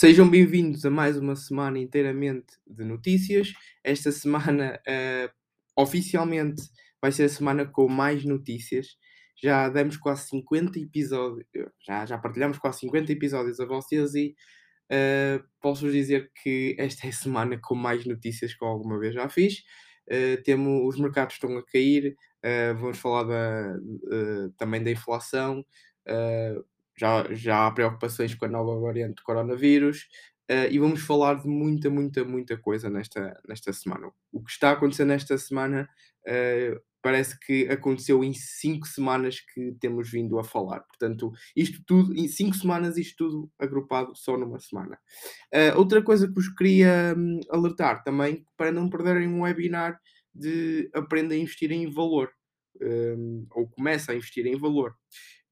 Sejam bem-vindos a mais uma semana inteiramente de notícias. Esta semana, uh, oficialmente, vai ser a semana com mais notícias. Já demos quase 50 episódios, já, já partilhamos quase 50 episódios a vocês e uh, posso dizer que esta é a semana com mais notícias que alguma vez já fiz. Uh, temos, os mercados estão a cair, vamos falar da, também da inflação já, já há preocupações com a nova variante do coronavírus uh, e vamos falar de muita, muita, muita coisa nesta, nesta semana. O que está acontecendo nesta semana uh, parece que aconteceu em cinco semanas que temos vindo a falar. Portanto, isto tudo, em cinco semanas, isto tudo agrupado só numa semana. Uh, outra coisa que vos queria um, alertar também, para não perderem um webinar de Aprenda a Investir em Valor, um, ou Começa a Investir em Valor.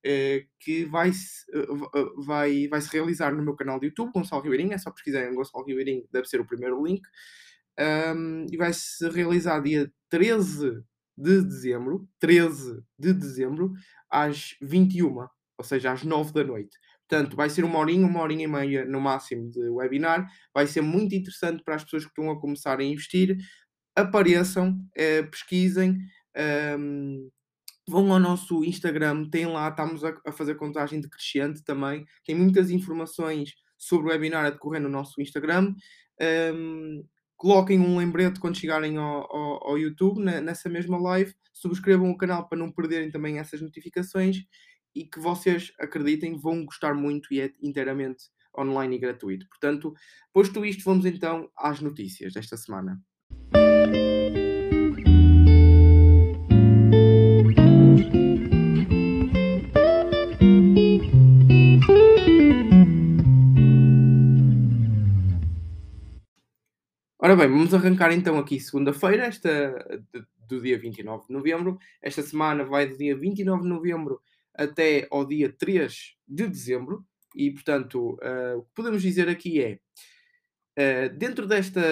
Eh, que vai -se, eh, eh, vai, vai se realizar no meu canal de YouTube, Gonçalo Ribeirinho, é só pesquisarem Gonçalo Ribeirinho, deve ser o primeiro link, um, e vai se realizar dia 13 de dezembro, 13 de dezembro, às 21, ou seja, às 9 da noite. Portanto, vai ser uma horinha, uma horinha e meia no máximo de webinar. Vai ser muito interessante para as pessoas que estão a começar a investir. Apareçam, eh, pesquisem. Vão ao nosso Instagram, tem lá, estamos a, a, fazer contagem decrescente também, tem muitas informações sobre o webinar a decorrer no nosso Instagram. Um, coloquem um lembrete quando chegarem ao, ao, ao YouTube, na, nessa mesma live, subscrevam o canal para não perderem também essas notificações e que vocês acreditem vão gostar muito e é inteiramente online e gratuito. Portanto, posto isto, vamos então às notícias desta semana. Ora bem, vamos arrancar então aqui segunda-feira, esta do dia 29 de novembro. Esta semana vai do dia 29 de novembro até ao dia 3 de dezembro. E, portanto, uh, o que podemos dizer aqui é, uh, dentro desta,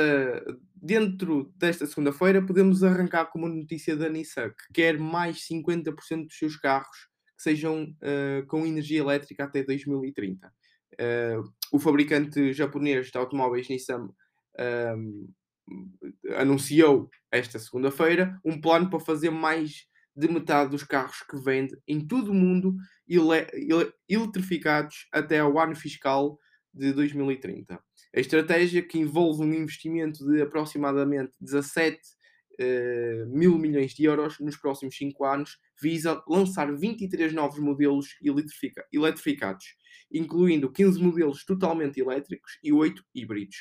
dentro desta segunda-feira, podemos arrancar com uma notícia da Nissan, que quer mais 50% dos seus carros que sejam uh, com energia elétrica até 2030. o fabricante japonês de automóveis Nissan um, anunciou esta segunda-feira um plano para fazer mais de metade dos carros que vende em todo o mundo ele ele eletrificados até ao ano fiscal de 2030. A estratégia, que envolve um investimento de aproximadamente 17 uh, eh, mil milhões de euros nos próximos 5 anos, visa lançar 23 novos modelos eletrifica eletrificados, incluindo 15 modelos totalmente elétricos e 8 híbridos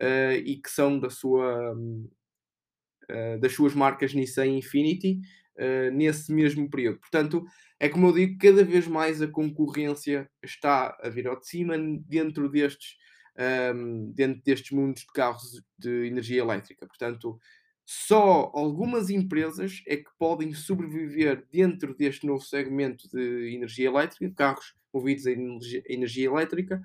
uh, e que são da sua, uh, das suas marcas Nissan Infinity uh, nesse mesmo período. Portanto, é como eu digo, cada vez mais a concorrência está a vir ao de cima dentro destes, um, ehm, dentro destes mundos de carros de energia elétrica. Portanto, só algumas empresas é que podem sobreviver dentro deste novo segmento de energia elétrica, carros movidos a energia elétrica,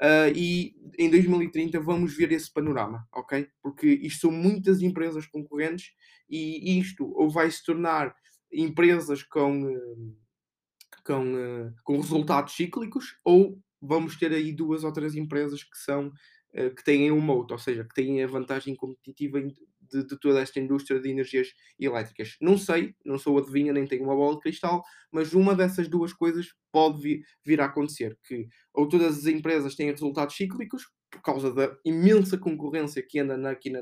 Uh, e em 2030 vamos ver esse panorama, ok? Porque isto são muitas empresas concorrentes e isto ou vai se tornar empresas com, uh, com, uh, com resultados cíclicos ou vamos ter aí duas ou três empresas que são que têm um moto, ou seja, que têm a vantagem competitiva de, de, toda esta indústria de energias elétricas. Não sei, não sou adivinha, nem tenho uma bola de cristal, mas uma dessas duas coisas pode vir, vir a acontecer, que ou todas as empresas têm resultados cíclicos, por causa da imensa concorrência que anda na, aqui na,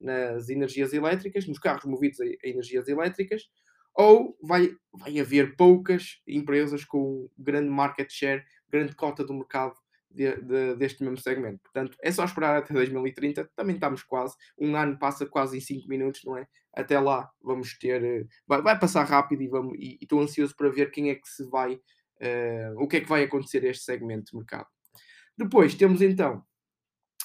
nas energias elétricas, nos carros movidos a, a energias elétricas, ou vai, vai haver poucas empresas com grande market share, grande cota do mercado de, de, deste mesmo segmento. Portanto, é só esperar até 2030, também estamos quase. Um ano passa quase em 5 minutos, não é? Até lá vamos ter. Eh, vai, vai passar rápido e, vamos, e, estou ansioso para ver quem é que se vai. Uh, o que é que vai acontecer a este segmento de mercado. Depois temos então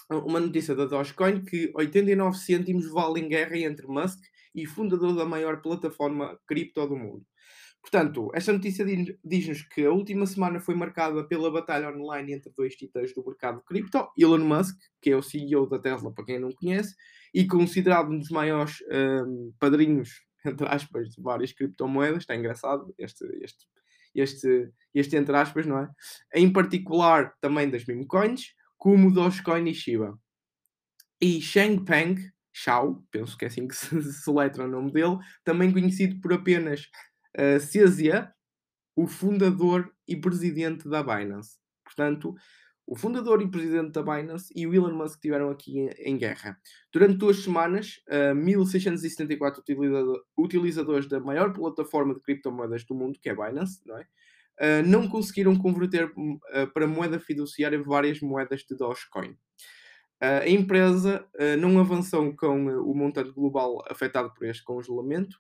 uma notícia da Dogecoin que 89 cêntimos valem guerra entre Musk e fundador da maior plataforma cripto do mundo. Portanto, esta notícia diz-nos que a última semana foi marcada pela batalha online entre dois titãs do mercado cripto, Elon Musk, que é o CEO da Tesla, para quem não conhece, e considerado um dos maiores um, padrinhos, entre aspas, de várias criptomoedas, está engraçado este, este, este, este entre aspas, não é? Em particular também das meme como Dogecoin e Shiba. E Changpeng Xiao, penso que é assim que se, se letra o nome dele, também conhecido por apenas uh, o fundador e presidente da Binance. Portanto, o fundador e presidente da Binance e o Elon Musk estiveram aqui em, guerra. Durante duas semanas, uh, 1674 utilizador, utilizadores da maior plataforma de criptomoedas do mundo, que é Binance, não, é? uh, não conseguiram converter uh, para moeda fiduciária várias moedas de Dogecoin. Uh, a empresa não avançou com o montante global afetado por este congelamento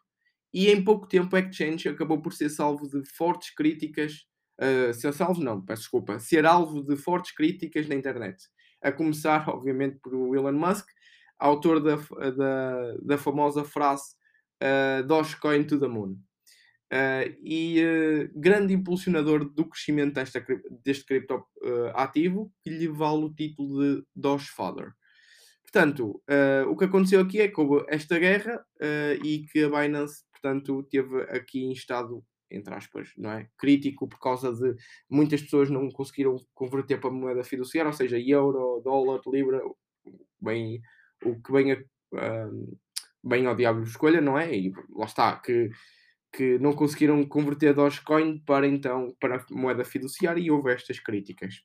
e em pouco tempo a Exchange acabou por ser salvo de fortes críticas uh, ser salvo não, peço desculpa, ser alvo de fortes críticas na internet. A começar, obviamente, por Elon Musk, autor da, da, da famosa frase uh, Dogecoin to the moon. Uh, e uh, grande impulsionador do crescimento desta, deste cripto uh, que lhe vale o título de Dogefather. Portanto, o que aconteceu aqui é que houve esta guerra e que a Binance, portanto, teve aqui em estado entre aspas, não é? Crítico por causa de muitas pessoas não conseguiram converter para moeda fiduciária, ou seja, euro, dólar, libra, bem, o que bem, um, bem ao diabo escolha, não é? E lá está, que, que não conseguiram converter Dogecoin para então para moeda fiduciária e houve estas críticas.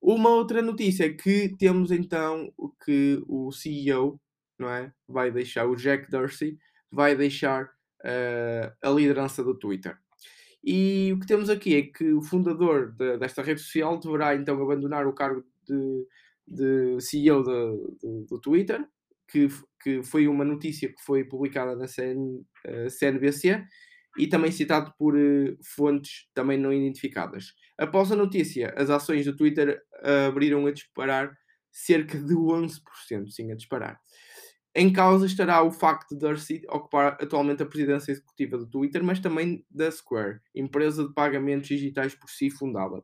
Uma outra notícia é que temos então que o CEO, não é? Vai deixar, o Jack Dorsey, vai deixar uh, a liderança do Twitter. E o que temos aqui é que o fundador de, desta rede social deverá então abandonar o cargo de, de CEO do Twitter, que, que foi uma notícia que foi publicada na CN, uh, eh, CNBC e também citado por uh, fontes também não identificadas. Após a notícia, as ações do Twitter uh, abriram a disparar cerca de 11%, sim, a disparar. Em causa estará o facto de Dorsey ocupar atualmente a presidência executiva do Twitter, mas também da Square, empresa de pagamentos digitais por si fundada.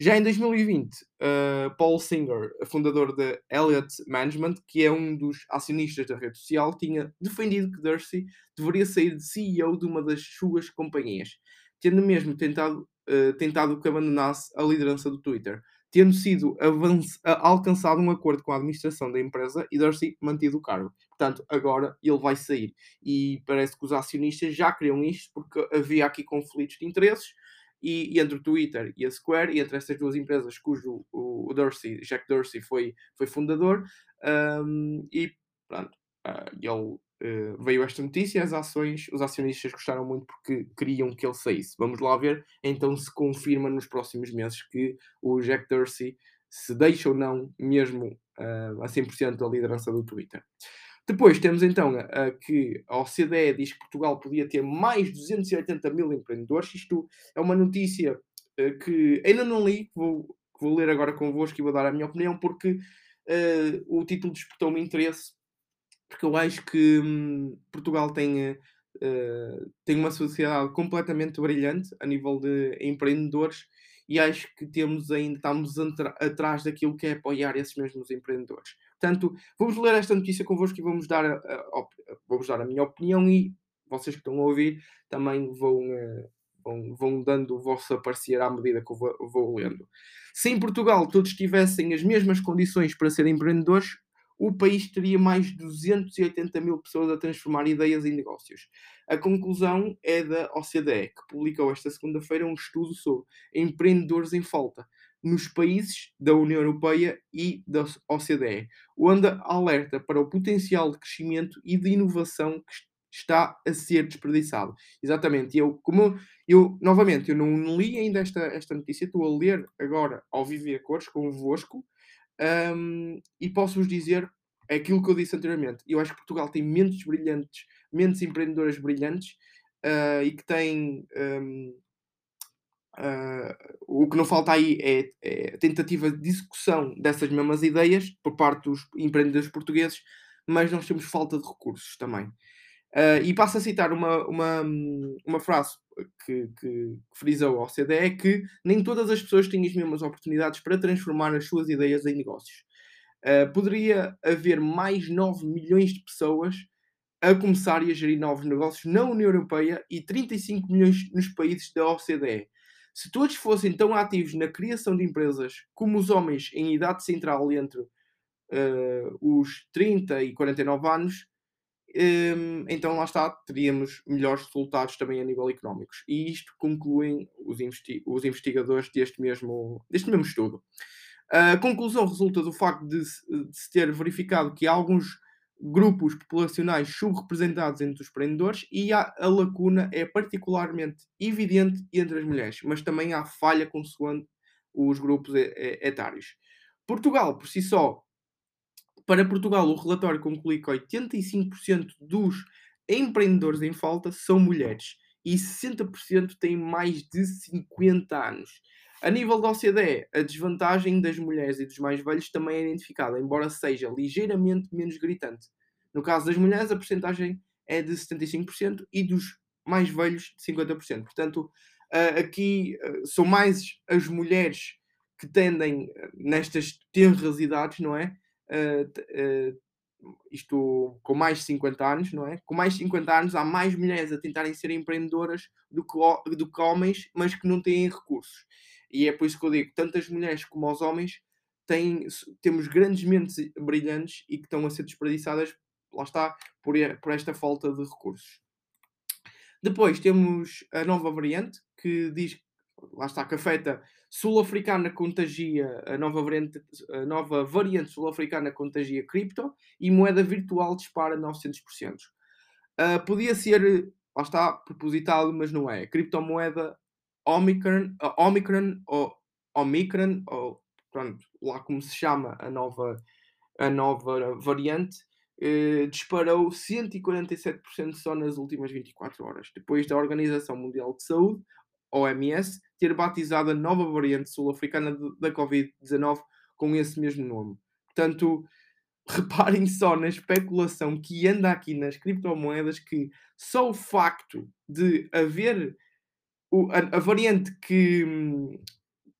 Já em 2020, uh, Paul Singer, fundador da Elliott Management, que é um dos acionistas da rede social, tinha defendido que Dorsey deveria sair de CEO de uma das suas companhias, tendo mesmo tentado, uh, tentado que abandonasse a liderança do Twitter tendo sido alcançado um acordo com a administração da empresa e Dorsey mantido o cargo. Portanto, agora ele vai sair. E parece que os acionistas já queriam isto porque havia aqui conflitos de interesses e, e entre o Twitter e a Square, e entre essas duas empresas cujo o, Dorsey, Jack Dorsey foi, foi fundador, um, e pronto, uh, ele Uh, veio esta notícia, as ações, os acionistas gostaram muito porque queriam que ele saísse. Vamos lá ver então se confirma nos próximos meses que o Jack Dorsey se deixa ou não mesmo uh, a 100% da liderança do Twitter. Depois temos então uh, que a OCDE diz que Portugal podia ter mais 280 mil empreendedores. Isto é uma notícia uh, que ainda não li, vou, vou ler agora convosco e vou dar a minha opinião, porque o título despertou-me interesse porque eu acho que hum, Portugal tem, uh, tem uma sociedade completamente brilhante a nível de empreendedores e acho que temos ainda, estamos atrás daquilo que é apoiar esses mesmos empreendedores. Portanto, vamos ler esta notícia convosco e vamos dar a, a, vamos dar a minha opinião e vocês que estão a ouvir também vão, uh, vão, vão dando o vosso parecer à medida que eu vou, vou lendo. Se em Portugal todos tivessem as mesmas condições para serem empreendedores, o país teria mais de 280 mil pessoas a transformar ideias em negócios. A conclusão é da OCDE, que publicou esta segunda-feira um estudo sobre empreendedores em falta nos países da União Europeia e da OCDE, onde alerta para o potencial de crescimento e de inovação que está a ser desperdiçado. Exatamente. Eu, como eu, novamente, eu não li ainda esta, esta notícia, estou a ler agora ao viver cores convosco um, e posso-vos dizer aquilo que eu disse anteriormente. Eu acho que Portugal tem mentes brilhantes, mentes empreendedoras brilhantes uh, e que têm. Um, uh, ah, o que não falta aí é, é, a tentativa de execução dessas mesmas ideias por parte dos empreendedores portugueses, mas nós temos falta de recursos também. Uh, e passo a citar uma, uma, uma frase que, que frisou ao CDE que nem todas as pessoas têm as mesmas oportunidades para transformar as suas ideias em negócios. Uh, poderia haver mais 9 milhões de pessoas a começar e a gerir novos negócios na União Europeia e 35 milhões nos países da OCDE. Se todos fossem tão ativos na criação de empresas como os homens em idade central entre uh, os 30 e 49 anos, então lá está, teríamos melhores resultados também a nível económico. E isto concluem os, investi os investigadores deste mesmo, deste mesmo estudo. A conclusão resulta do facto de, de se ter verificado que há alguns grupos populacionais subrepresentados entre os empreendedores e a, a lacuna é particularmente evidente entre as mulheres, mas também há falha consoante os grupos etários. Portugal, por si só, para Portugal, o relatório conclui que 85% dos empreendedores em falta são mulheres e 60% têm mais de 50 anos. A nível da OCDE, a desvantagem das mulheres e dos mais velhos também é identificada, embora seja ligeiramente menos gritante. No caso das mulheres, a porcentagem é de 75% e dos mais velhos de 50%. Portanto, aqui são mais as mulheres que tendem nestas tenras idades, não é? Isto com mais de 50 anos, não é? Com mais de 50 anos há mais mulheres a tentarem ser empreendedoras do que, do que homens, mas que não têm recursos. E é por isso que eu digo, tantas mulheres como os homens têm, temos grandes mentes brilhantes e que estão a ser desperdiçadas, lá está, por, por esta falta de recursos. Depois temos a nova variante que diz, lá está, que afeta sul-africana contagia, a nova variante, a nova variante sul-africana contagia cripto e moeda virtual dispara 900%. Uh, ah, podia ser, lá está, propositado, mas não é. Criptomoeda Omicron, uh, Omicron ou Omicron, ou pronto, lá como se chama a nova, a nova variante, uh, disparou 147% só nas últimas 24 horas, depois da Organização Mundial de Saúde, OMS, ter batizado a nova variante sul-africana da Covid-19 com esse mesmo nome. Portanto, reparem só na especulação que anda aqui nas criptomoedas que só o facto de haver o, a, a, variante que,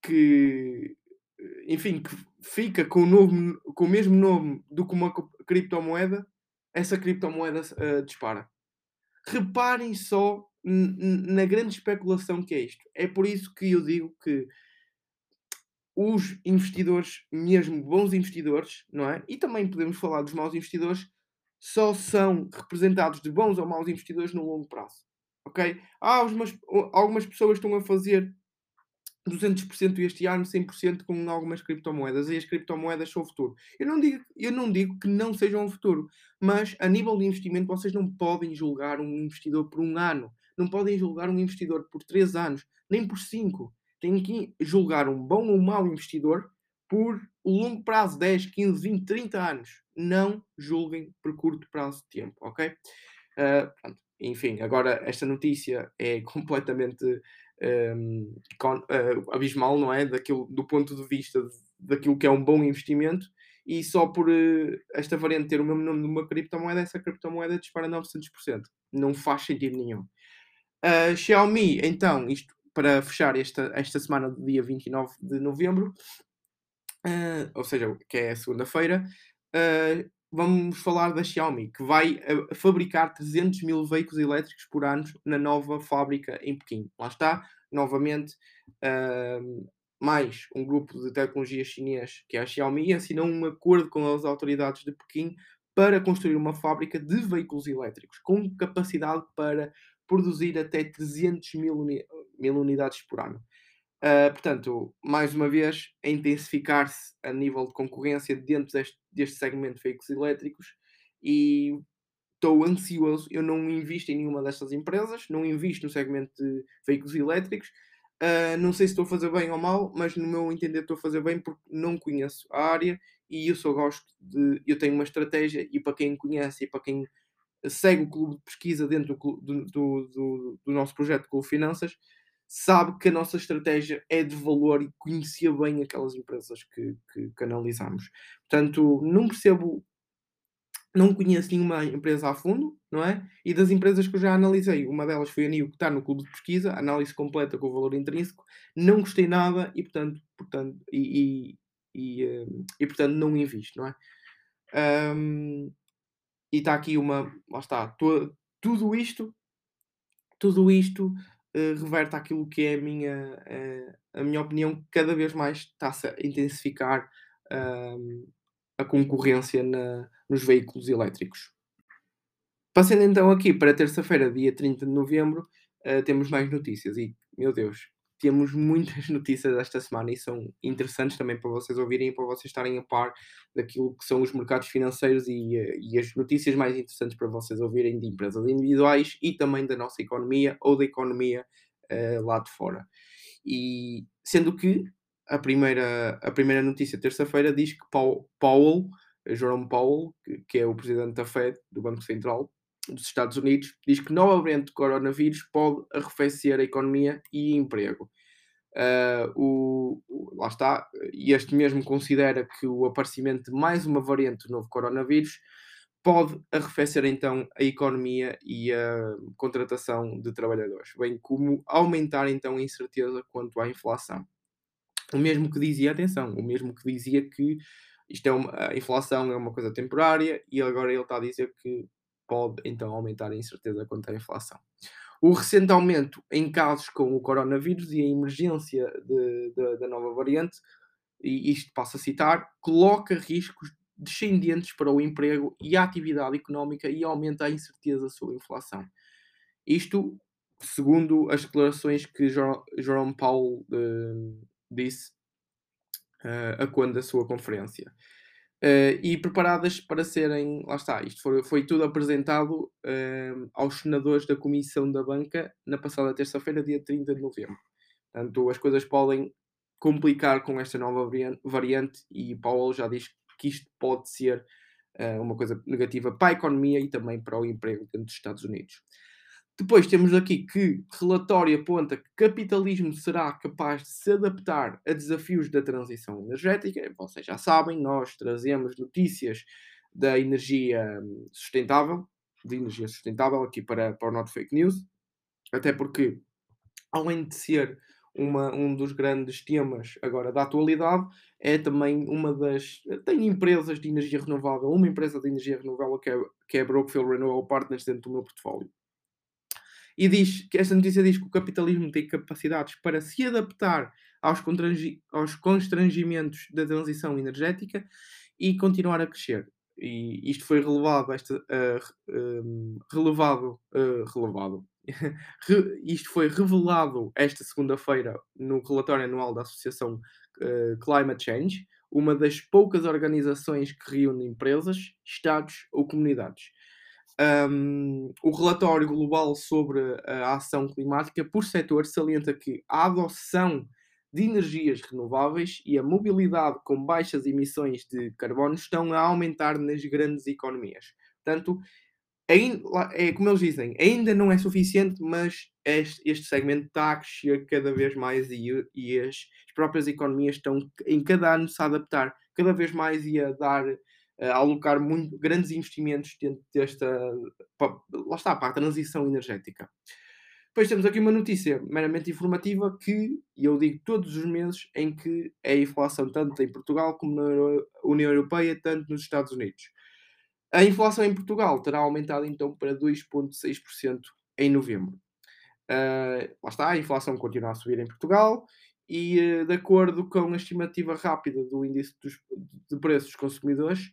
que enfim, que fica com o, com o mesmo nome do que uma criptomoeda, essa criptomoeda uh, dispara. Reparem só na grande especulação que é isto. É por isso que eu digo que os investidores, mesmo bons investidores, não é? E também podemos falar dos maus investidores, só são representados de bons ou maus investidores no longo prazo ok? Ah, algumas, algumas pessoas estão a fazer 200% este ano, 100% com algumas criptomoedas e as criptomoedas são o futuro. Eu não, digo, eu não digo que não sejam o futuro, mas a nível de investimento vocês não podem julgar um investidor por um ano, não podem julgar um investidor por 3 anos, nem por 5. Têm que julgar um bom ou mau investidor por longo prazo, 10, 15, 20, 30 anos. Não julguem por curto prazo de tempo, ok? Uh. Enfim, agora esta notícia é completamente um, con, uh, abismal, não é? Daquilo, do ponto de vista de, daquilo que é um bom investimento e só por uh, esta variante ter o mesmo nome de uma criptomoeda, essa criptomoeda dispara 900%. Não faz sentido nenhum. A Xiaomi, então, isto para fechar esta, esta semana do dia 29 de novembro, uh, ou seja, que é segunda-feira, uh, vamos falar da Xiaomi, que vai uh, fabricar 300 mil veículos elétricos por ano na nova fábrica em Pequim. Lá está, novamente, uh, mais um grupo de tecnologia chinês, que é a Xiaomi, assinou um acordo com as autoridades de Pequim para construir uma fábrica de veículos elétricos com capacidade para produzir até 300 mil, uni mil unidades por ano. Uh, portanto, mais uma vez, a intensificar-se a nível de concorrência dentro deste, deste segmento de veículos elétricos e estou ansioso. Eu não invisto em nenhuma destas empresas, não invisto no segmento de veículos elétricos. Uh, não sei se estou a fazer bem ou mal, mas no meu entender estou a fazer bem porque não conheço a área e eu só gosto de. Eu tenho uma estratégia e para quem conhece e para quem segue o clube de pesquisa dentro do, do, do, do nosso projeto com Finanças, sabe que a nossa estratégia é de valor e conhecia bem aquelas empresas que, que, que analisamos. Portanto, não percebo, não conheço nenhuma empresa a fundo, não é? E das empresas que eu já analisei, uma delas foi a NIO, que está no clube de pesquisa, análise completa com o valor intrínseco, não gostei nada e, portanto, portanto e, e, eh, e portanto não invisto, não é? Um, e está aqui uma, lá está, to, tudo isto, tudo isto uh, reverte aquilo que é a minha, uh, a minha opinião, que cada vez mais está-se a intensificar uh, a concorrência na, nos veículos elétricos. Passando então aqui para terça-feira, dia 30 de novembro, uh, temos mais notícias e, meu Deus, temos muitas notícias esta semana e são interessantes também para vocês ouvirem e para vocês estarem a par daquilo que são os mercados financeiros e, eh, e as notícias mais interessantes para vocês ouvirem de empresas individuais e também da nossa economia ou da economia uh, lá de fora. E sendo que a primeira, a primeira notícia, terça-feira, diz que Powell, Jerome Powell, que, que é o presidente da Fed, do Banco Central, dos Estados Unidos diz que nova variante de coronavírus pode arrefecer a economia e emprego. Uh, o, o, lá está, e este mesmo considera que o aparecimento de mais uma variante do novo coronavírus pode arrefecer então a economia e a contratação de trabalhadores, bem como aumentar então a incerteza quanto à inflação. O mesmo que dizia, atenção, o mesmo que dizia que isto é uma, a inflação é uma coisa temporária e agora ele está a dizer que pode então aumentar a incerteza quanto à inflação. O recente aumento em casos com o coronavírus e a emergência de, de, da nova variante, e isto passo a citar, coloca riscos descendentes para o emprego e a atividade económica e aumenta a incerteza sobre a inflação. Isto, segundo as declarações que Jerome Powell uh, disse uh, a quando sua conferência. Uh, e preparadas para serem, lá está, isto foi, foi tudo apresentado uh, aos senadores da Comissão da Banca na passada terça-feira, dia 30 de novembro. Portanto, as coisas podem complicar com esta nova variante e Paulo já diz que isto pode ser uh, uma coisa negativa para a economia e também para o emprego dentro dos Estados Unidos. Depois temos aqui que relatório aponta que capitalismo será capaz de se adaptar a desafios da transição energética. Vocês já sabem, nós trazemos notícias da energia hum, sustentável, de energia sustentável aqui para, para o Not Fake News, até porque, além de ser uma, um dos grandes temas agora da atualidade, é também uma das. Tem empresas de energia renovável, uma empresa de energia renovável que é, que é a Brookfield Renewable Partners dentro do meu portfólio. E diz que esta notícia diz que o capitalismo tem capacidades para se adaptar aos, aos constrangimentos da transição energética e continuar a crescer. E isto foi relevado, esta, uh, um, relevado, uh, relevado. isto foi revelado esta segunda-feira no relatório anual da Associação uh, Climate Change, uma das poucas organizações que reúne empresas, estados ou comunidades um, o relatório global sobre a ação climática por setor salienta que a adoção de energias renováveis e a mobilidade com baixas emissões de carbono estão a aumentar nas grandes economias. Portanto, é como eles dizem, ainda não é suficiente, mas este, este segmento está a crescer cada vez mais e, e as, as, próprias economias estão em cada ano a adaptar cada vez mais e a dar a alocar muito, grandes investimentos dentro desta, para, lá está, para a transição energética. Depois temos aqui uma notícia meramente informativa que, eu digo todos os meses, em que é a inflação tanto em Portugal como na União Europeia, tanto nos Estados Unidos. A inflação em Portugal terá aumentado então para 2,6% em novembro. Uh, lá está, a inflação continua a subir em Portugal e, uh, de acordo com a estimativa rápida do índice dos, de preços dos consumidores,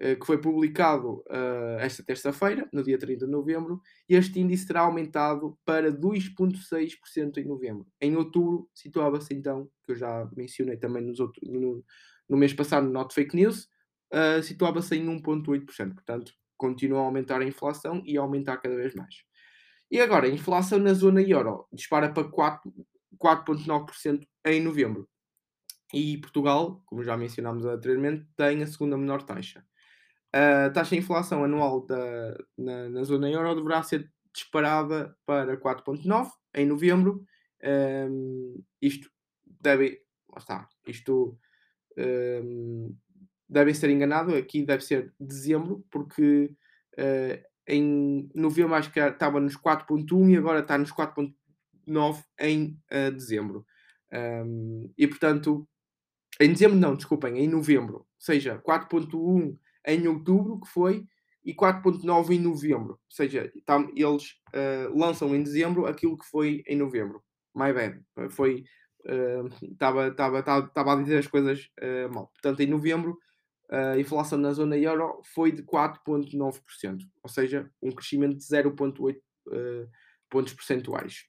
que foi publicado uh, esta terça-feira, no dia 30 de novembro, e este índice terá aumentado para 2,6% em novembro. Em outubro, situava-se então, que eu já mencionei também nos outros, no, no mês passado no Not Fake News, uh, situava-se em 1,8%. Portanto, continua a aumentar a inflação e a aumentar cada vez mais. E agora, a inflação na zona euro dispara para 4,9% em novembro. E Portugal, como já mencionámos anteriormente, tem a segunda menor taxa a taxa de inflação anual da, na, na zona euro deverá ser disparada para 4,9 em novembro. Um, isto deve. Está. Isto um, ser enganado. Aqui deve ser dezembro, porque uh, em novembro acho que estava nos 4,1 e agora está nos 4,9 em uh, dezembro. Um, e portanto, em dezembro, não, desculpem, em novembro, ou seja, 4,1 em outubro, que foi, e 4.9 em novembro. Ou seja, tá, eles uh, lançam em dezembro aquilo que foi em novembro. My bad. Foi. Estava uh, a dizer as coisas uh, mal. Portanto, em novembro, a inflação na zona euro foi de 4,9%. Ou seja, um crescimento de 0,8 pontos percentuais.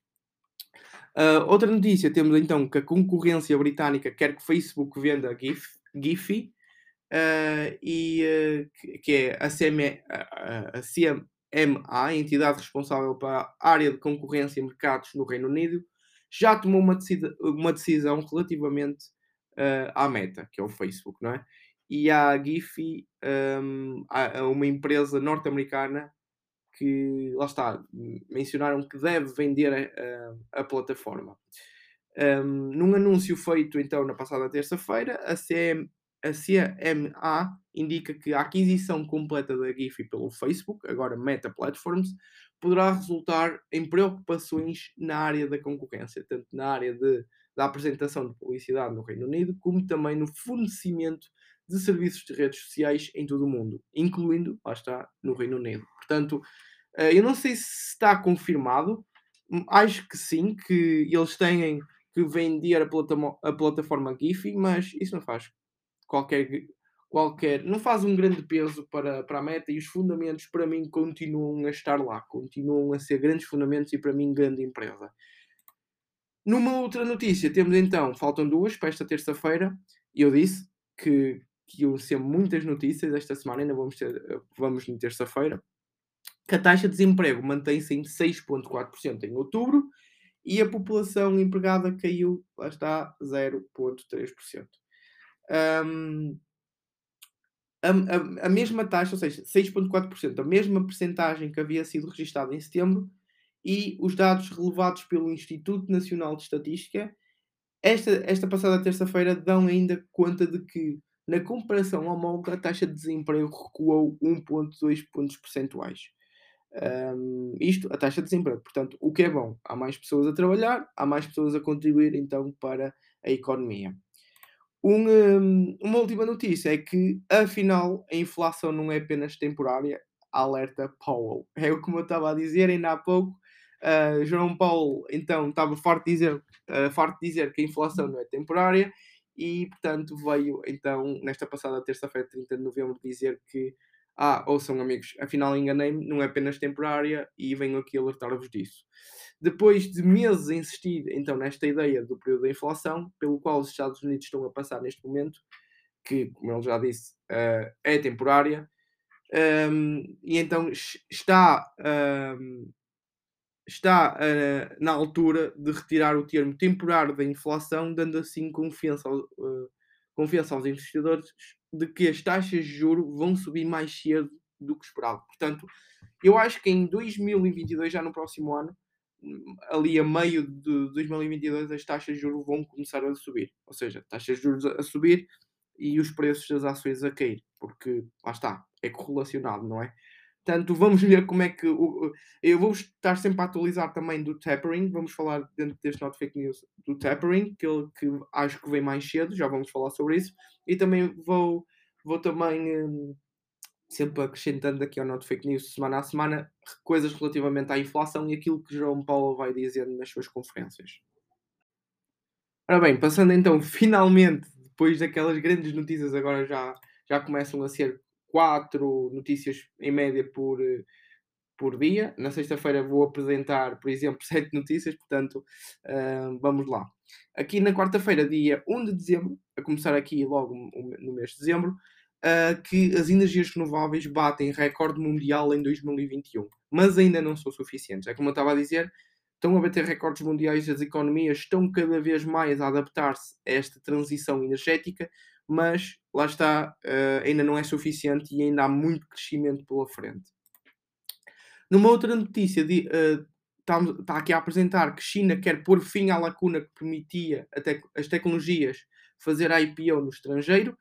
outra notícia, temos então que a concorrência britânica quer que o Facebook venda GIF, Giphy, uh, e, uh, que é a, CM, a, a CMA, a entidade responsável para a área de concorrência e mercados no Reino Unido, já tomou uma, decisão, uma decisão relativamente uh, à Meta, que é o Facebook, não é? E a Giphy, um, uma empresa norte-americana que, lá está, mencionaram que deve vender a, a plataforma. Um, num anúncio feito então na passada terça-feira, a CM, a CMA indica que a aquisição completa da Giphy pelo Facebook, agora Meta Platforms, poderá resultar em preocupações na área da concorrência, tanto na área de, da apresentação de publicidade no Reino Unido, como também no fornecimento de serviços de redes sociais em todo o mundo, incluindo, lá está, no Reino Unido. Portanto, eh, eu não sei se está confirmado, hum, acho que sim, que eles têm que vender a, plataforma, Giphy, mas isso não faz qualquer, qualquer. não faz um grande peso para, para a meta e os fundamentos para mim continuam a estar lá, continuam a ser grandes fundamentos e para mim grande empresa. Numa outra notícia, temos então, faltam duas para esta terça-feira, e eu disse que, que iam ser muitas notícias esta semana, ainda vamos, ter, vamos na terça-feira, que a taxa de desemprego mantém-se em 6,4% em outubro e a população empregada caiu, lá está, 0,3%. Um, a, a, a, mesma taxa, ou seja, 6,4%, a mesma percentagem que havia sido registada em setembro, e os dados relevados pelo Instituto Nacional de Estatística, esta, esta passada terça-feira, dão ainda conta de que, na comparação homóloga, a taxa de desemprego recuou 1,2 pontos percentuais. Um, isto, a taxa de desemprego. Portanto, o que é bom? Há mais pessoas a trabalhar, há mais pessoas a contribuir então para a economia. Um, um, uma última notícia é que, afinal, a inflação não é apenas temporária, alerta Powell. É o que eu estava a dizer ainda há pouco. Uh, João Paulo, então, estava farto de, dizer, uh, farto de dizer que a inflação não é temporária e, portanto, veio, então, nesta passada terça-feira, 30 de novembro, dizer que ah, ouçam amigos, afinal enganei-me, não é apenas temporária e venho aqui alertar-vos disso. Depois de meses a insistir então nesta ideia do período da inflação, pelo qual os Estados Unidos estão a passar neste momento, que, como ele já disse, uh, é temporária, um, e então está, um, está uh, na altura de retirar o termo temporário da inflação, dando assim confiança, uh, confiança aos investidores de que as taxas de juro vão subir mais cedo do que esperado. Portanto, eu acho que em 2022, já no próximo ano, ali a meio de 2022, as taxas de juros vão começar a subir. Ou seja, taxas de juros a subir e os preços das ações a cair, porque lá está, é correlacionado, não é? Portanto, vamos ver como é que. O, eu vou estar sempre a atualizar também do tapering. Vamos falar dentro deste Not Fake News do tapering, que, que acho que vem mais cedo, já vamos falar sobre isso. E também vou, vou também um, sempre acrescentando aqui ao Not Fake News semana a semana coisas relativamente à inflação e aquilo que João Paulo vai dizendo nas suas conferências. Ora bem, passando então finalmente, depois daquelas grandes notícias, agora já, já começam a ser quatro notícias em média por, por dia. Na sexta-feira vou apresentar, por exemplo, sete notícias, portanto, uh, vamos lá. Aqui na quarta-feira, dia 1 de dezembro, a começar aqui logo no mês de dezembro, uh, que as energias renováveis batem recorde mundial em 2021, mas ainda não são suficientes. É como eu estava a dizer, estão a bater recordes mundiais, as economias estão cada vez mais a adaptar-se a esta transição energética, mas lá está, uh, ainda não é suficiente e ainda há muito crescimento pela frente. Numa outra notícia, está, uh, está aqui a apresentar que China quer pôr fim à lacuna que permitia te as tecnologias fazer IPO no estrangeiro.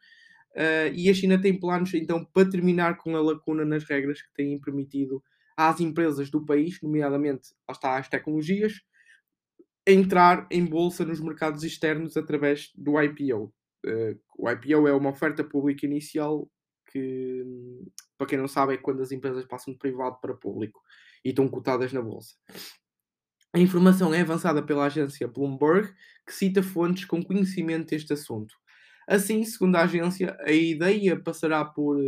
Uh, e a China tem planos então para terminar com a lacuna nas regras que têm permitido às empresas do país, nomeadamente está, as tecnologias, entrar em bolsa nos mercados externos através do IPO. Uh, o IPO é uma oferta pública inicial que, para quem não sabe, é quando as empresas passam de privado para público e estão cotadas na bolsa. A informação é avançada pela agência Bloomberg, que cita fontes com conhecimento deste assunto. Assim, segundo a agência, a ideia passará por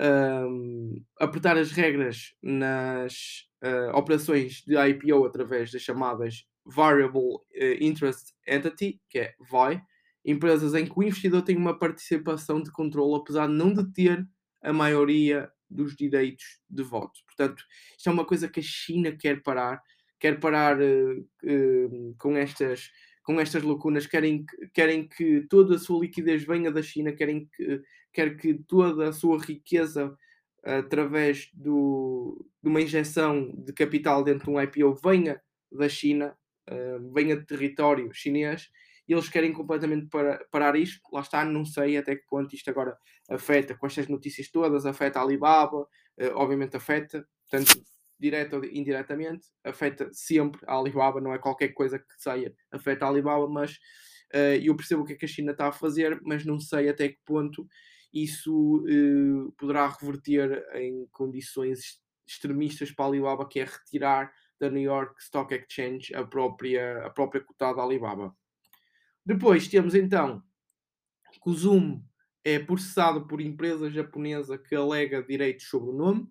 um, apertar as regras nas uh, operações de IPO através das chamadas Variable uh, Interest Entity, que é VI, empresas em que o investidor tem uma participação de controle, apesar de não deter a maioria dos direitos de voto. Portanto, isto é uma coisa que a China quer parar, quer parar uh, uh, com estas com estas lacunas, querem, querem que toda a sua liquidez venha da China, querem que, quer que toda a sua riqueza através do, de uma injeção de capital dentro de um IPO venha da China, uh, venha de território chinês, e eles querem completamente para, parar isto. Lá está, não sei até que ponto isto agora afeta, com estas notícias todas, afeta a Alibaba, uh, obviamente afeta, tanto direto ou indiretamente, afeta sempre a Alibaba, não é qualquer coisa que saia, afeta a Alibaba, mas uh, eu percebo o que é que a China está a fazer, mas não sei até que ponto isso uh, poderá reverter em condições extremistas para a Alibaba, que é retirar da New York Stock Exchange a própria, a própria cotada Alibaba. Depois temos então que o Zoom é processado por empresa japonesa que alega direitos sobre o nome.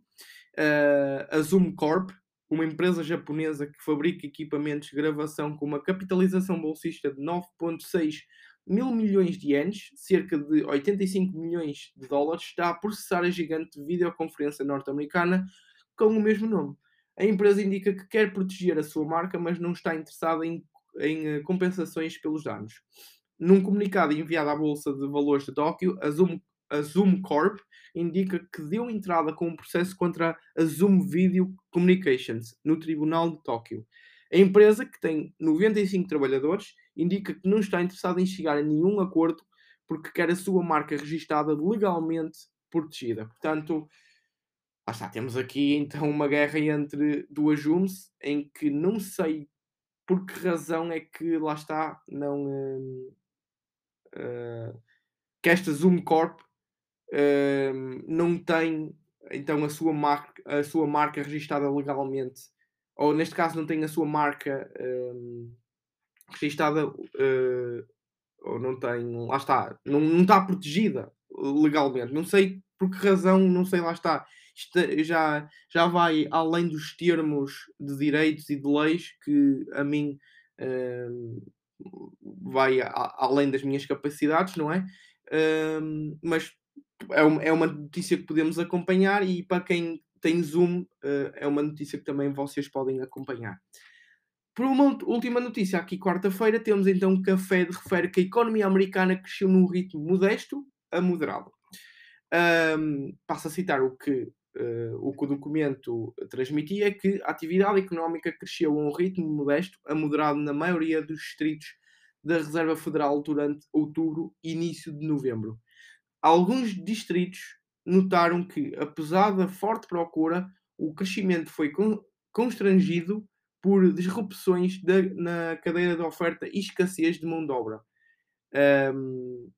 Uh, a Zoom Corp, uma empresa japonesa que fabrica equipamentos de gravação com uma capitalização bolsista de 9,6 mil milhões de ienes, cerca de 85 milhões de dólares, está a processar a gigante de videoconferência norte-americana com o mesmo nome. A empresa indica que quer proteger a sua marca, mas não está interessada em, em eh, compensações pelos danos. Num comunicado enviado à Bolsa de Valores de Tóquio, a Zoom, a Zoom Corp indica que deu entrada com um processo contra a Zoom Video Communications no Tribunal de Tóquio. A empresa, que tem 95 trabalhadores, indica que não está interessada em chegar a nenhum acordo porque quer a sua marca registada legalmente protegida. Portanto, lá está, temos aqui então uma guerra entre duas Zooms em que não sei por que razão é que lá está, não uh, uh, que esta Zoom Corp uh, não tem então a sua marca, a sua marca registada legalmente ou neste caso não tem a sua marca um, registada uh, ou não tem, lá está, não, não está protegida legalmente. Não sei por que razão, não sei, lá está. Já, já vai além dos termos de direitos e de leis que a mim uh, vai a, além das minhas capacidades, não é? Uh, mas é uma, é uma notícia que podemos acompanhar e para quem tem Zoom, uh, é uma notícia que também vocês podem acompanhar. Por uma última notícia, aqui quarta-feira, temos então que a Fed refere que a economia americana cresceu num ritmo modesto a moderado. Um, passo a citar o que, o que o documento transmitia, é que a atividade económica cresceu a um ritmo modesto a moderado na maioria dos distritos da Reserva Federal durante outubro e início de novembro. Alguns distritos notaram que, apesar da forte procura, o crescimento foi constrangido por disrupções da, na cadeia de oferta e escassez de mão de obra. Um,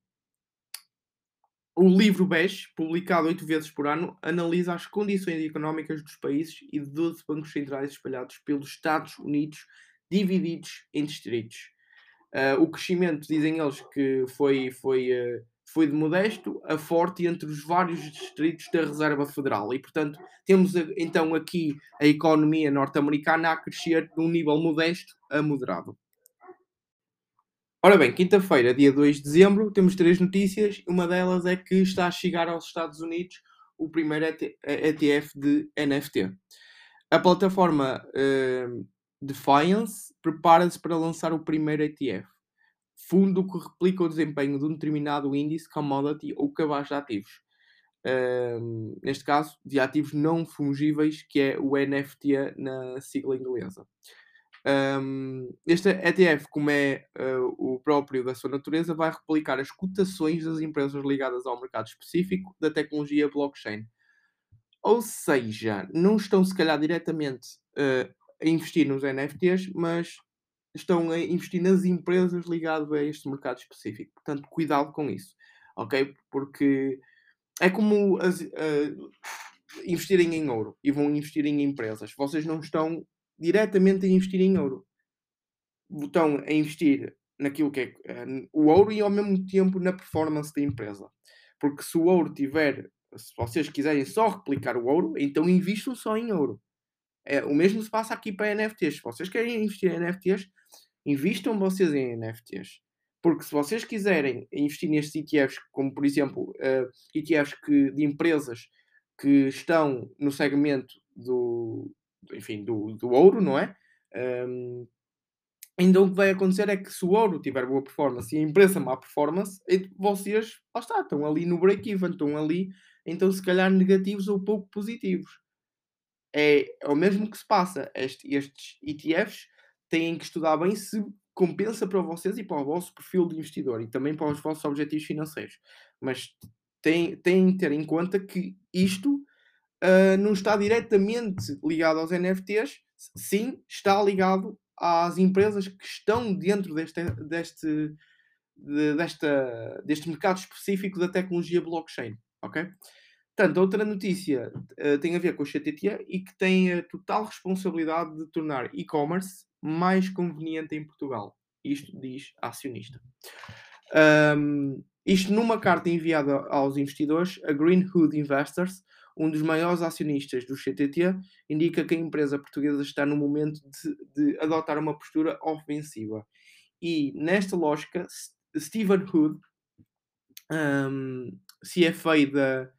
o livro BES, publicado oito vezes por ano, analisa as condições económicas dos países e de 12 bancos centrais espalhados pelos Estados Unidos, divididos em distritos. Uh, o crescimento, dizem eles, que foi, foi uh, foi de modesto a forte entre os vários distritos da Reserva Federal. E, portanto, temos então aqui a economia norte-americana a crescer de um nível modesto a moderado. Ora bem, quinta-feira, dia 2 de dezembro, temos três notícias. Uma delas é que está a chegar aos Estados Unidos o primeiro ETF de NFT. A plataforma uh, Defiance prepara-se para lançar o primeiro ETF fundo que replica o desempenho de um determinado índice, commodity ou cabaz de ativos. Um, neste caso, de ativos não fungíveis, que é o NFT na sigla inglesa. Um, este ETF, como é uh, o próprio da sua natureza, vai replicar as cotações das empresas ligadas ao mercado específico da tecnologia blockchain. Ou seja, não estão se calhar diretamente uh, a investir nos NFTs, mas estão a investir nas empresas ligadas a este mercado específico. Portanto, cuidado com isso, ok? Porque é como as, uh, investirem em ouro e vão investir em empresas. Vocês não estão diretamente a investir em ouro. Estão a investir naquilo que é uh, o ouro e ao mesmo tempo na performance da empresa. Porque se o ouro tiver, se vocês quiserem só replicar o ouro, então investam só em ouro. É, o mesmo se passa aqui para NFTs. Se vocês querem investir em NFTs, invistam vocês em NFTs. Porque se vocês quiserem investir nestes ETFs, como por exemplo uh, eh, ETFs que, de empresas que estão no segmento do, enfim, do, do ouro, não é? Um, então o que vai acontecer é que se o ouro tiver boa performance e a empresa má performance, vocês, lá está, estão ali no break-even, estão ali, então se calhar negativos ou pouco positivos. É, é o mesmo que se passa. Este, estes ETFs têm que estudar bem se compensa para vocês e para o vosso perfil de investidor e também para os vossos objetivos financeiros. Mas têm, têm que ter em conta que isto uh, não está diretamente ligado aos NFTs, sim, está ligado às empresas que estão dentro deste, deste, de, desta, deste mercado específico da tecnologia blockchain. Ok? Portanto, outra notícia uh, tem a ver com o CTT e que tem a total responsabilidade de tornar e-commerce mais conveniente em Portugal. Isto diz a acionista. Um, isto numa carta enviada aos investidores, a Greenhood Investors, um dos maiores acionistas do CTT, indica que a empresa portuguesa está no momento de, de adotar uma postura ofensiva. E nesta lógica, Stephen Hood, um, CFA da,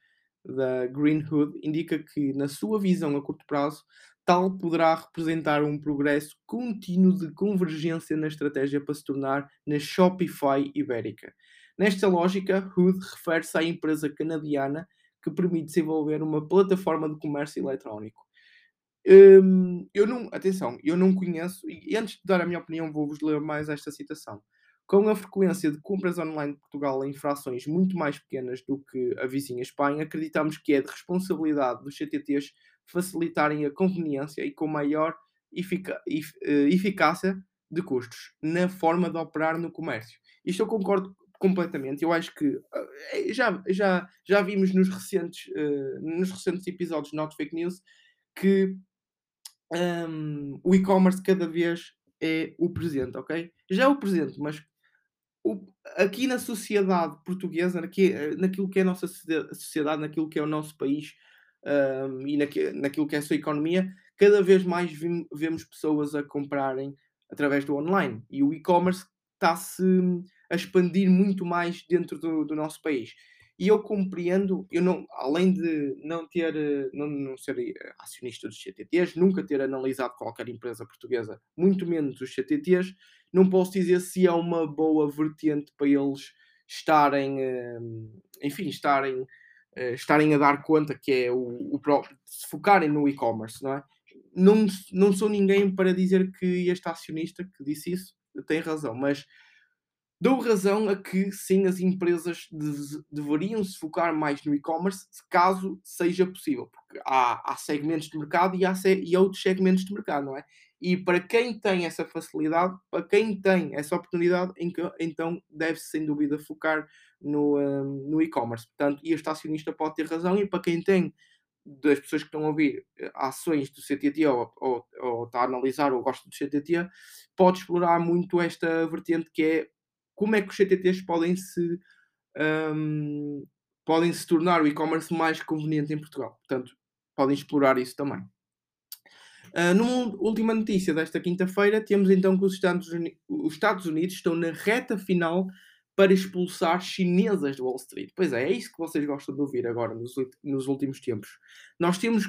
da Greenhood, indica que, na sua visão a curto prazo, tal poderá representar um progresso contínuo de convergência na estratégia para se tornar na Shopify ibérica. Nesta lógica, Hood refere-se à empresa canadiana que permite desenvolver uma plataforma de comércio eletrónico. Hum, eu não, atenção, eu não conheço, e antes de dar a minha opinião, vou-vos ler mais esta citação. Com a frequência de compras online de Portugal em frações muito mais pequenas do que a vizinha Espanha, acreditamos que é de responsabilidade dos CTTs facilitarem a conveniência e com maior efic eh, eficácia de custos na forma de operar no comércio. Isto eu concordo completamente. Eu acho que uh, já, já, já vimos nos recentes, uh, nos recentes episódios de Not Fake News que um, o e-commerce cada vez é o presente, ok? Já é o presente, mas o, aqui na sociedade portuguesa, aqui, naquilo que é a nossa sociedade, naquilo que é o nosso país, um, e naque, naquilo que é a sua economia, cada vez mais vemos pessoas a comprarem através do online. E o e-commerce está-se a expandir muito mais dentro do, do, nosso país. E eu compreendo, eu não, além de não ter, não, não ser acionista dos CTTs, nunca ter analisado qualquer empresa portuguesa, muito menos os CTTs, não posso dizer se é uma boa vertente para eles estarem, hum, enfim, estarem estarem a dar conta que é o, o próprio, se focarem no e-commerce, não é? Não, não sou ninguém para dizer que este acionista que disse isso tem razão, mas dou razão a que sim, as empresas de, deveriam se focar mais no e-commerce, caso seja possível, porque há, há segmentos de mercado e há e outros segmentos de mercado, não é? E para quem tem essa facilidade, para quem tem essa oportunidade, então deve-se sem dúvida focar no, um, no e-commerce. Portanto, este acionista pode ter razão, e para quem tem das pessoas que estão a ouvir eh, ações do CTT ou, ou, ou está a analisar ou gosta do CTT, pode explorar muito esta vertente que é como é que os CTTs podem se um, podem se tornar o e-commerce mais conveniente em Portugal. Portanto, podem explorar isso também. Uh, numa última notícia desta quinta-feira, temos então que os Estados, Unidos, os Estados Unidos estão na reta final para expulsar chinesas do Wall Street. Pois é, é isso que vocês gostam de ouvir agora, nos, nos últimos tempos. Nós temos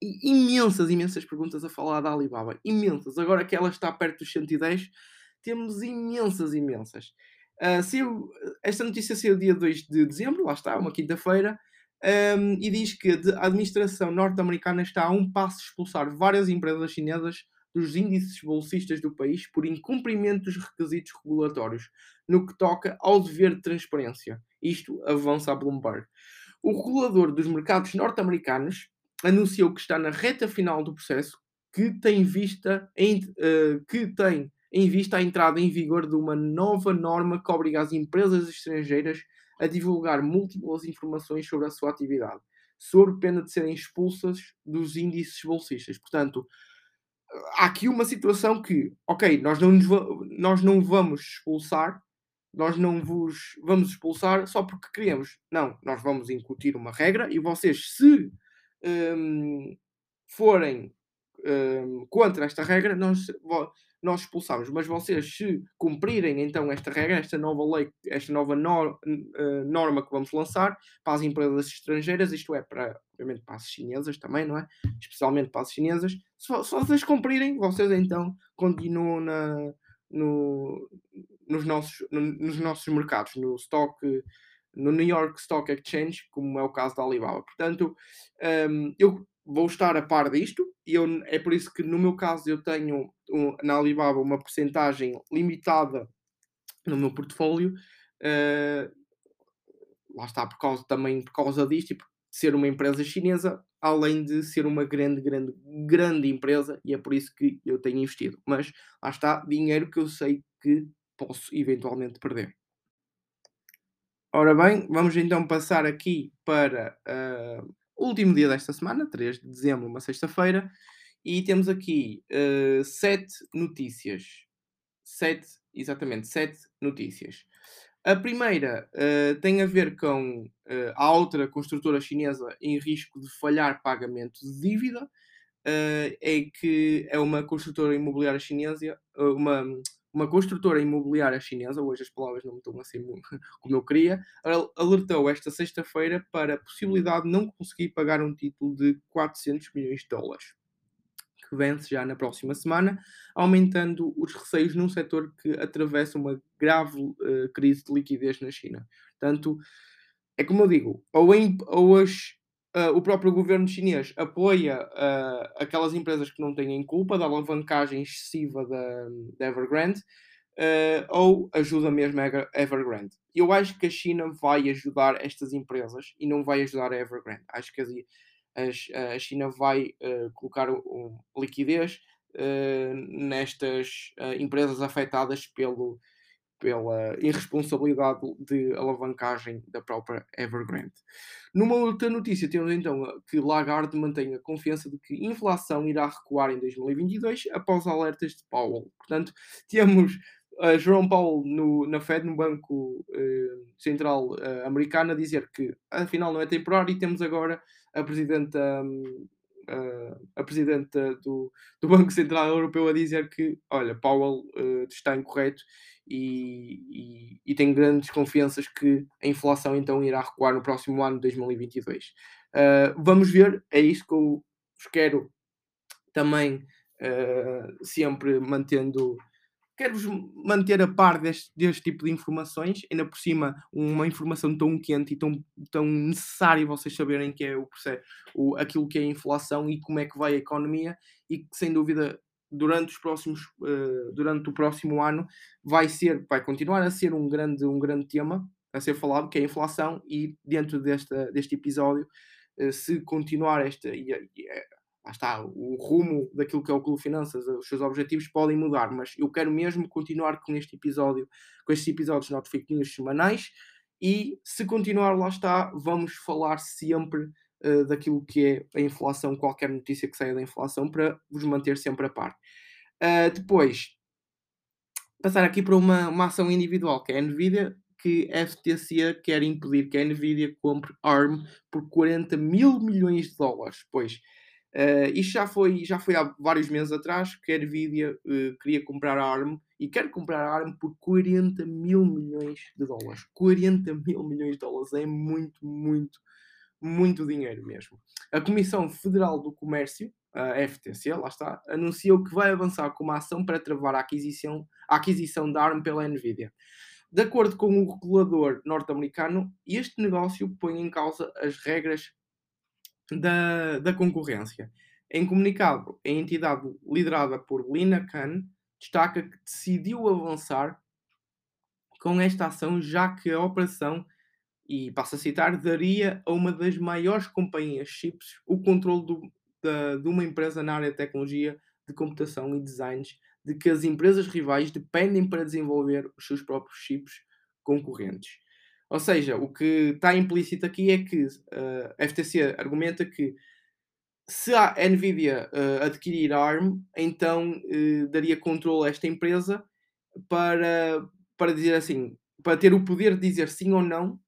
imensas, imensas perguntas a falar da Alibaba. Imensas. Agora que ela está perto dos 110, temos imensas, imensas. Uh, esta notícia saiu dia 2 de dezembro, lá está, uma quinta-feira, um, e diz que a administração norte-americana está a um passo de expulsar várias empresas chinesas dos índices bolsistas do país por incumprimento dos requisitos regulatórios, no que toca ao dever de transparência. Isto avança a Bloomberg. O regulador dos mercados norte-americanos anunciou que está na reta final do processo que tem, vista em, uh, que tem em vista a entrada em vigor de uma nova norma que obriga as empresas estrangeiras a divulgar múltiplas informações sobre a sua atividade, sob pena de serem expulsas dos índices bolsistas. Portanto, há aqui uma situação que, ok, nós não, nós não vamos expulsar, nós não vos vamos expulsar só porque queremos. Não, nós vamos incutir uma regra e vocês, se um, forem um, contra esta regra, nós, nós expulsamos. Mas vocês, se cumprirem então esta regra, esta nova lei, esta nova nor, uh, norma que vamos lançar para as empresas estrangeiras, isto é, para, obviamente, para as chinesas também, não é? Especialmente para as chinesas, se, se vocês cumprirem, vocês então continuam na, no, nos, nossos, no, nos nossos mercados, no stock, no New York Stock Exchange, como é o caso da Alibaba. Portanto, um, eu vou estar a par disto e eu, é por isso que no meu caso eu tenho um, na Alibaba uma porcentagem limitada no meu portfólio. Uh, lá está, por causa, também por causa disto e por ser uma empresa chinesa, além de ser uma grande, grande, grande empresa, e é por isso que eu tenho investido. Mas lá está, dinheiro que eu sei que posso eventualmente perder. Ora bem, vamos então passar aqui para uh, último dia desta semana, 3 de dezembro, uma sexta-feira, e temos aqui uh, sete notícias. Sete, exatamente, sete notícias. A primeira uh, tem a ver com uh, a outra construtora chinesa em risco de falhar pagamento de dívida, uh, é que é uma construtora imobiliária chinesa, uma, uma construtora imobiliária chinesa, hoje as palavras não estão assim como eu queria, alertou esta sexta-feira para a possibilidade de não conseguir pagar um título de 400 milhões de dólares que vence já na próxima semana, aumentando os receios num setor que atravessa uma grave uh, crise de liquidez na China. Portanto, é como eu digo, ou, em, ou as, uh, o próprio governo chinês apoia uh, aquelas empresas que não têm culpa da alavancagem excessiva da, Evergrande, ou ajuda mesmo a Evergrande. Eu acho que a China vai ajudar estas empresas e não vai ajudar a Evergrande. Acho que a China vai uh, colocar um, liquidez uh, nestas uh, empresas afetadas pelo, pela irresponsabilidade de alavancagem da própria Evergrande. Numa outra notícia, temos então que Lagarde mantém a confiança de que inflação irá recuar em 2022 após alertas de Powell. Portanto, temos uh, Jerome Powell no, na Fed, no Banco uh, Central uh, Americano, a dizer que afinal não é temporário e temos agora a presidenta, um, a presidenta do, do, Banco Central Europeu a dizer que, olha, Powell está incorreto e, e, tem grandes confianças que a inflação então irá recuar no próximo ano, 2022. vamos ver, é isso que eu quero também sempre mantendo quero-vos manter a par deste, deste, tipo de informações, ainda por cima uma informação tão quente e tão, tão necessária vocês saberem que é o, o, aquilo que é a inflação e como é que vai a economia e que sem dúvida durante os próximos uh, durante o próximo ano vai ser vai continuar a ser um grande um grande tema a ser falado que é a inflação e dentro desta, deste episódio uh, se continuar esta e, e, lá está, o rumo daquilo que é o Clube Finanças, os seus objetivos podem mudar, mas eu quero mesmo continuar com este episódio, com estes episódios not fake news semanais e se continuar lá está, vamos falar sempre uh, daquilo que é a inflação, qualquer notícia que saia da inflação para vos manter sempre a par. Uh, depois, passar aqui para uma, uma ação individual que é a Nvidia, que a FTC quer impedir que a Nvidia compre ARM por 40 mil milhões de dólares. Pois, Uh, isto já foi, já foi há vários meses atrás que a Nvidia uh, queria comprar a ARM e quer comprar a ARM por 40 mil milhões de dólares. 40 mil milhões de dólares é muito, muito, muito dinheiro mesmo. A Comissão Federal do Comércio, a FTC, lá está, anunciou que vai avançar com uma ação para travar a aquisição, a aquisição da ARM pela Nvidia. De acordo com o regulador norte-americano, este negócio põe em causa as regras da, da concorrência. Em comunicado, a entidade liderada por Lina Khan destaca que decidiu avançar com esta ação, já que a operação, e passo a citar, daria a uma das maiores companhias chips o controle do, da, de uma empresa na área de tecnologia de computação e designs de que as empresas rivais dependem para desenvolver os seus próprios chips concorrentes. Ou seja, o que está implícito aqui é que uh, a FTC argumenta que se a Nvidia uh, adquirir ARM, então uh, daria controle a esta empresa para, para dizer assim, para ter o poder de dizer sim ou não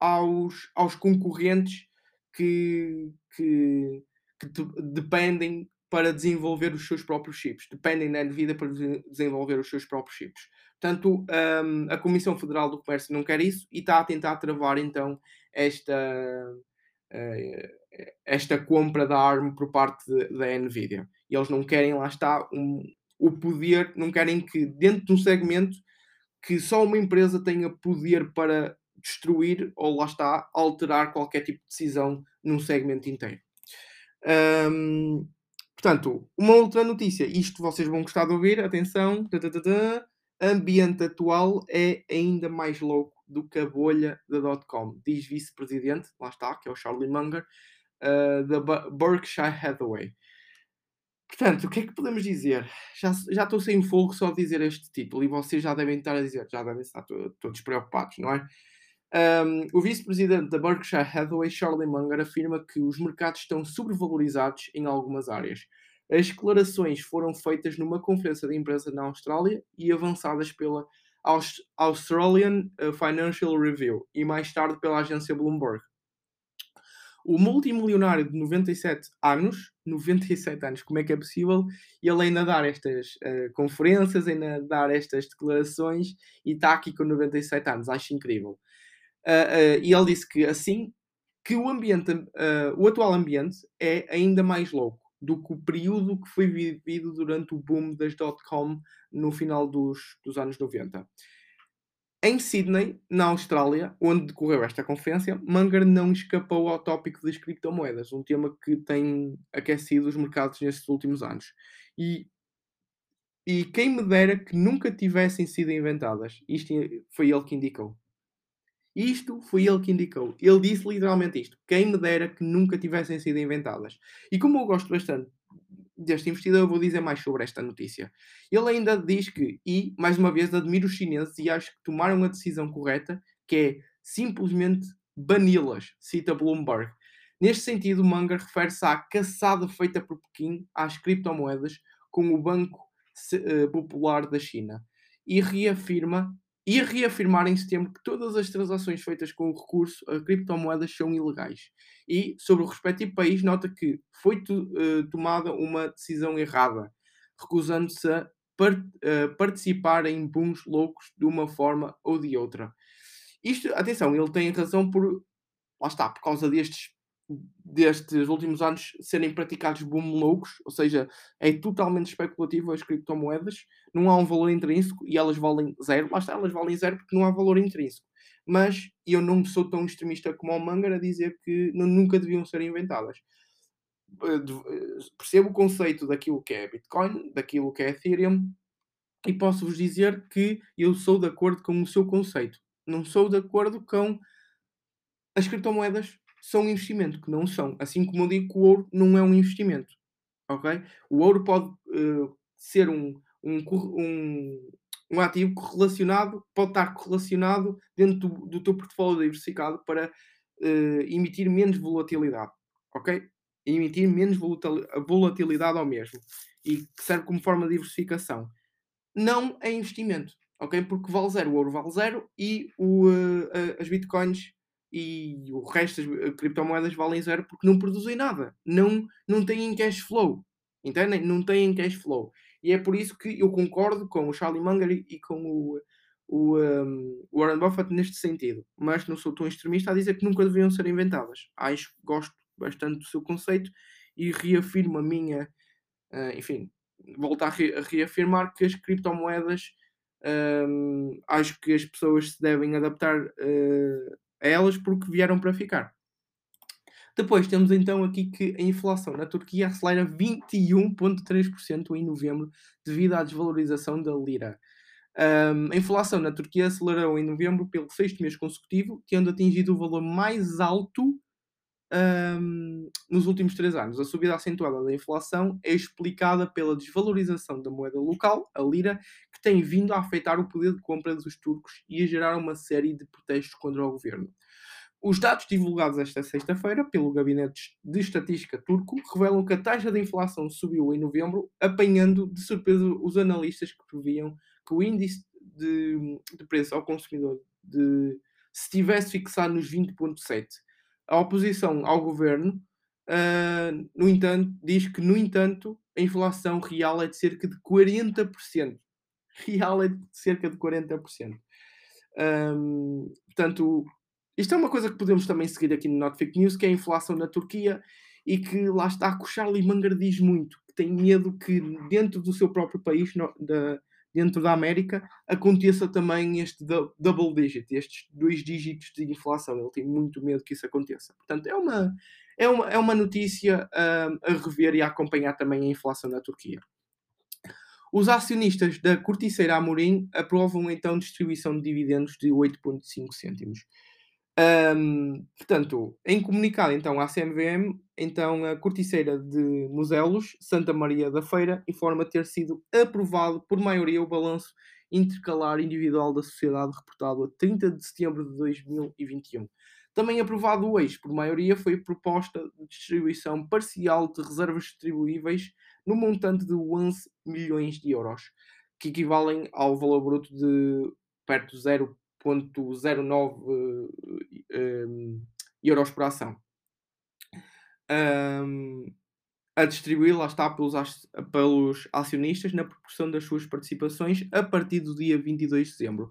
aos, aos concorrentes que, que, que dependem para desenvolver os seus próprios chips, dependem da Nvidia para desenvolver os seus próprios chips. Portanto, um, a Comissão Federal do Comércio não quer isso e está a tentar travar então esta, uh, esta compra da ARM por parte da Nvidia. E eles não querem, lá está, um, o poder, não querem que dentro de um segmento que só uma empresa tenha poder para destruir ou lá está, alterar qualquer tipo de decisão num segmento inteiro. Um, portanto, uma outra notícia, isto vocês vão gostar de ouvir, atenção, ambiente atual é ainda mais louco do que a bolha da dot-com, diz vice-presidente, lá está, que é o Charlie Munger, uh, da Berkshire Hathaway. Portanto, o que é que podemos dizer? Já, já estou sem fogo só a dizer este título e vocês já devem estar a dizer, já devem estar todos preocupados, não é? Um, o vice-presidente da Berkshire Hathaway, Charlie Munger, afirma que os mercados estão sobrevalorizados em algumas áreas. As declarações foram feitas numa conferência de imprensa na Austrália e avançadas pela Australian uh, Financial Review e mais tarde pela agência Bloomberg. O multimilionário de 97 anos, 97 anos, como é que é possível? Ele ainda dar estas uh, conferências, ainda dar estas declarações e está aqui com 97 anos, acho incrível. Uh, uh, e ele disse que assim que o ambiente, o atual ambiente é ainda mais louco do que o período que foi vivido durante o boom das dot-com no final dos, dos anos 90. Em Sydney, na Austrália, onde decorreu esta conferência, Munger não escapou ao tópico das criptomoedas, um tema que tem aquecido os mercados nestes últimos anos. E, e quem me dera que nunca tivessem sido inventadas. Isto foi ele que indicou. Isto foi ele que indicou. Ele disse literalmente isto. Quem me dera que nunca tivessem sido inventadas. E como eu gosto bastante deste investidor, eu vou dizer mais sobre esta notícia. Ele ainda diz que, e mais uma vez, admiro os chineses e acho que tomaram a decisão correta, que é simplesmente bani-las, cita Bloomberg. Neste sentido, Munger refere-se à caçada feita por Pequim às criptomoedas com o Banco eh, Popular da China e reafirma e reafirmar em setembro que todas as transações feitas com o recurso a criptomoedas são ilegais. E, sobre o respectivo país, nota que foi uh, tomada uma decisão errada, recusando-se a par uh, participar em booms loucos de uma forma ou de outra. Isto, atenção, ele tem razão por. Lá está, por causa destes destes últimos anos serem praticados boom loucos, ou seja, é totalmente especulativo as criptomoedas, não há um valor intrínseco e elas valem zero, lá está, elas valem zero porque não há valor intrínseco. Mas eu não sou tão extremista como o Manger a dizer que nunca deviam ser inventadas. Eh, eh, percebo o conceito daquilo que é Bitcoin, daquilo que é Ethereum, e posso-vos dizer que eu sou de acordo com o seu conceito. Não sou de acordo com as criptomoedas são um investimento, que não são. Assim como eu digo que o ouro não é um investimento. Ok? O ouro pode uh, ser um, um, um, um ativo correlacionado, pode estar correlacionado dentro do, do teu portfólio diversificado para uh, emitir menos volatilidade. Ok? emitir menos volatilidade ao mesmo. E que serve como forma de diversificação. Não é investimento. Ok? Porque vale zero. O ouro vale zero e o, uh, as bitcoins e o resto das eh, criptomoedas valem zero porque não produzem nada, não, não têm cash flow, entendem? Não têm cash flow. E é por isso que eu concordo com o Charlie Munger e com o, o um, Warren Buffett neste sentido, mas não sou tão extremista a dizer que nunca deveriam ser inventadas. Acho gosto bastante do seu conceito e reafirmo a minha, uh, enfim, volto a, re a, reafirmar que as criptomoedas um, acho que as pessoas se devem adaptar uh, a elas porque vieram para ficar. Depois temos então aqui que a inflação na Turquia acelera 21,3% em novembro devido à desvalorização da lira. Um, a inflação na Turquia acelerou em novembro pelo sexto mês consecutivo, tendo atingido o valor mais alto um, nos últimos três anos. A subida acentuada da inflação é explicada pela desvalorização da moeda local, a lira, que tem vindo a afetar o poder de compra dos turcos e a gerar uma série de protestos contra o governo. Os dados divulgados esta sexta-feira pelo Gabinete de Estatística turco revelam que a taxa de inflação subiu em novembro, apanhando de surpresa os analistas que previam que o índice de, de preço ao consumidor de, se estivesse fixado nos 20,7. A oposição ao governo, uh, no entanto, diz que, no entanto, a inflação real é de cerca de 40%. Real é de cerca de 40%. Um, portanto, isto é uma coisa que podemos também seguir aqui no Not Fake News, que é a inflação na Turquia e que lá está Charlie Munger diz muito, que tem medo que dentro do seu próprio país, no, da, dentro da América, aconteça também este double digit, estes dois dígitos de inflação. Ele tem muito medo que isso aconteça. Portanto, é uma, é uma, é uma notícia uh, a rever e a acompanhar também a inflação na Turquia. Os acionistas da Corticeira Amorim aprovam então distribuição de dividendos de 8,5 cêntimos. Um, portanto, em comunicado então à CMVM, então a corticeira de Muselos, Santa Maria da Feira, informa ter sido aprovado por maioria o balanço intercalar individual da sociedade reportado a 30 de setembro de 2021. Também aprovado hoje por maioria foi proposta de distribuição parcial de reservas distribuíveis no montante de 11 milhões de euros, que equivalem ao valor bruto de perto de 0 0,09 um, euros por ação. Um, a distribuir, lá está, pelos, pelos acionistas na proporção das suas participações a partir do dia 22 de dezembro.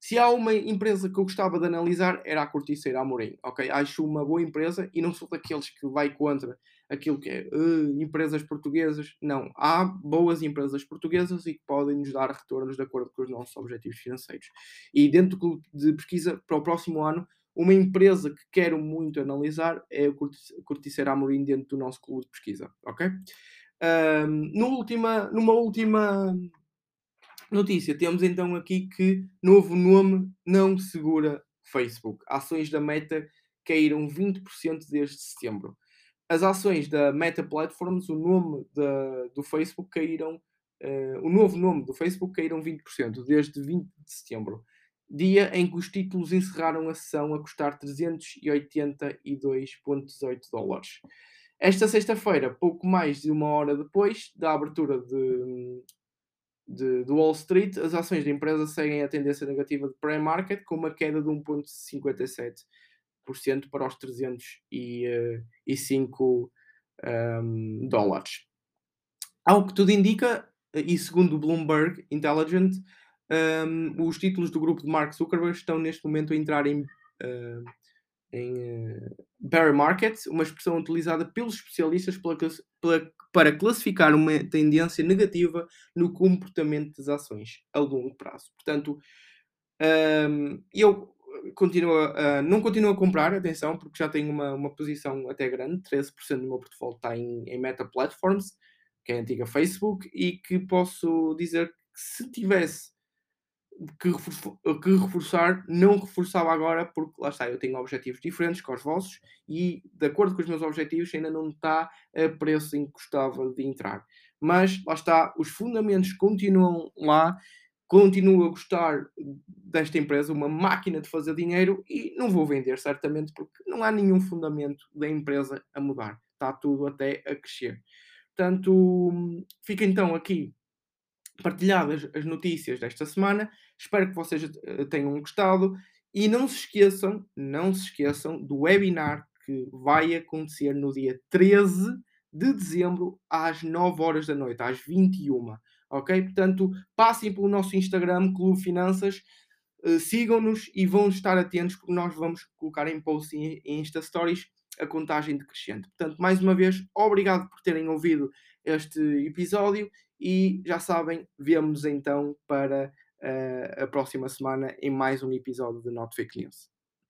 Se há uma empresa que eu gostava de analisar, era a Corticeira Amorim, ok? Acho uma boa empresa e não sou daqueles que vai contra aquilo que é uh, empresas portuguesas. Não, há boas empresas portuguesas e que podem nos dar retornos de acordo com os nossos objetivos financeiros. E dentro do clube de pesquisa, para o próximo ano, uma empresa que quero muito analisar é a Corticeira Amorim dentro do nosso clube de pesquisa, ok? Um, no última, numa última notícia, temos então aqui que novo nome não segura Facebook. Ações da Meta caíram 20% desde setembro. As ações da Meta Platforms, o nome da, do Facebook, caíram. Uh, o novo nome do Facebook caíram 20% desde 20 de setembro, dia em que os títulos encerraram a sessão a custar 382,18 dólares. Esta sexta-feira, pouco mais de uma hora depois da abertura de, de, de, Wall Street, as ações da empresa seguem a tendência negativa de pré-market, com uma queda de 1,57% para os 305 um, dólares. Ao que tudo indica, e segundo o Bloomberg Intelligent, um, os títulos do grupo de Mark Zuckerberg estão neste momento a entrar em, uh, em uh, bear market, uma expressão utilizada pelos especialistas pela, pela, para classificar uma tendência negativa no comportamento das ações a longo prazo. Portanto, um, eu continuo a, não continuo a comprar, atenção, porque já tenho uma, uma posição até grande, 13% do meu portfólio está em, em Meta Platforms, que é a antiga Facebook, e que posso dizer que se tivesse que, que reforçar, não reforçava agora, porque lá está, eu tenho objetivos diferentes com os vossos e, de acordo com os meus objetivos, ainda não está a preço em que gostava de entrar. Mas lá está, os fundamentos continuam lá, continuo a gostar desta empresa, uma máquina de fazer dinheiro e não vou vender, certamente, porque não há nenhum fundamento da empresa a mudar, está tudo até a crescer. Portanto, fica então aqui partilhadas as notícias desta semana. Espero que vocês uh, tenham gostado e não se esqueçam, não se esqueçam do webinar que vai acontecer no dia 13 de dezembro às 9 horas da noite, às 21. Ok? Portanto, passem pelo nosso Instagram, Clube Finanças, uh, sigam-nos e vão estar atentos porque nós vamos colocar em post em Insta Stories a contagem decrescente. Portanto, mais uma vez, obrigado por terem ouvido este episódio e já sabem, vemos então para uh, a próxima semana em mais um episódio de Not Fake News.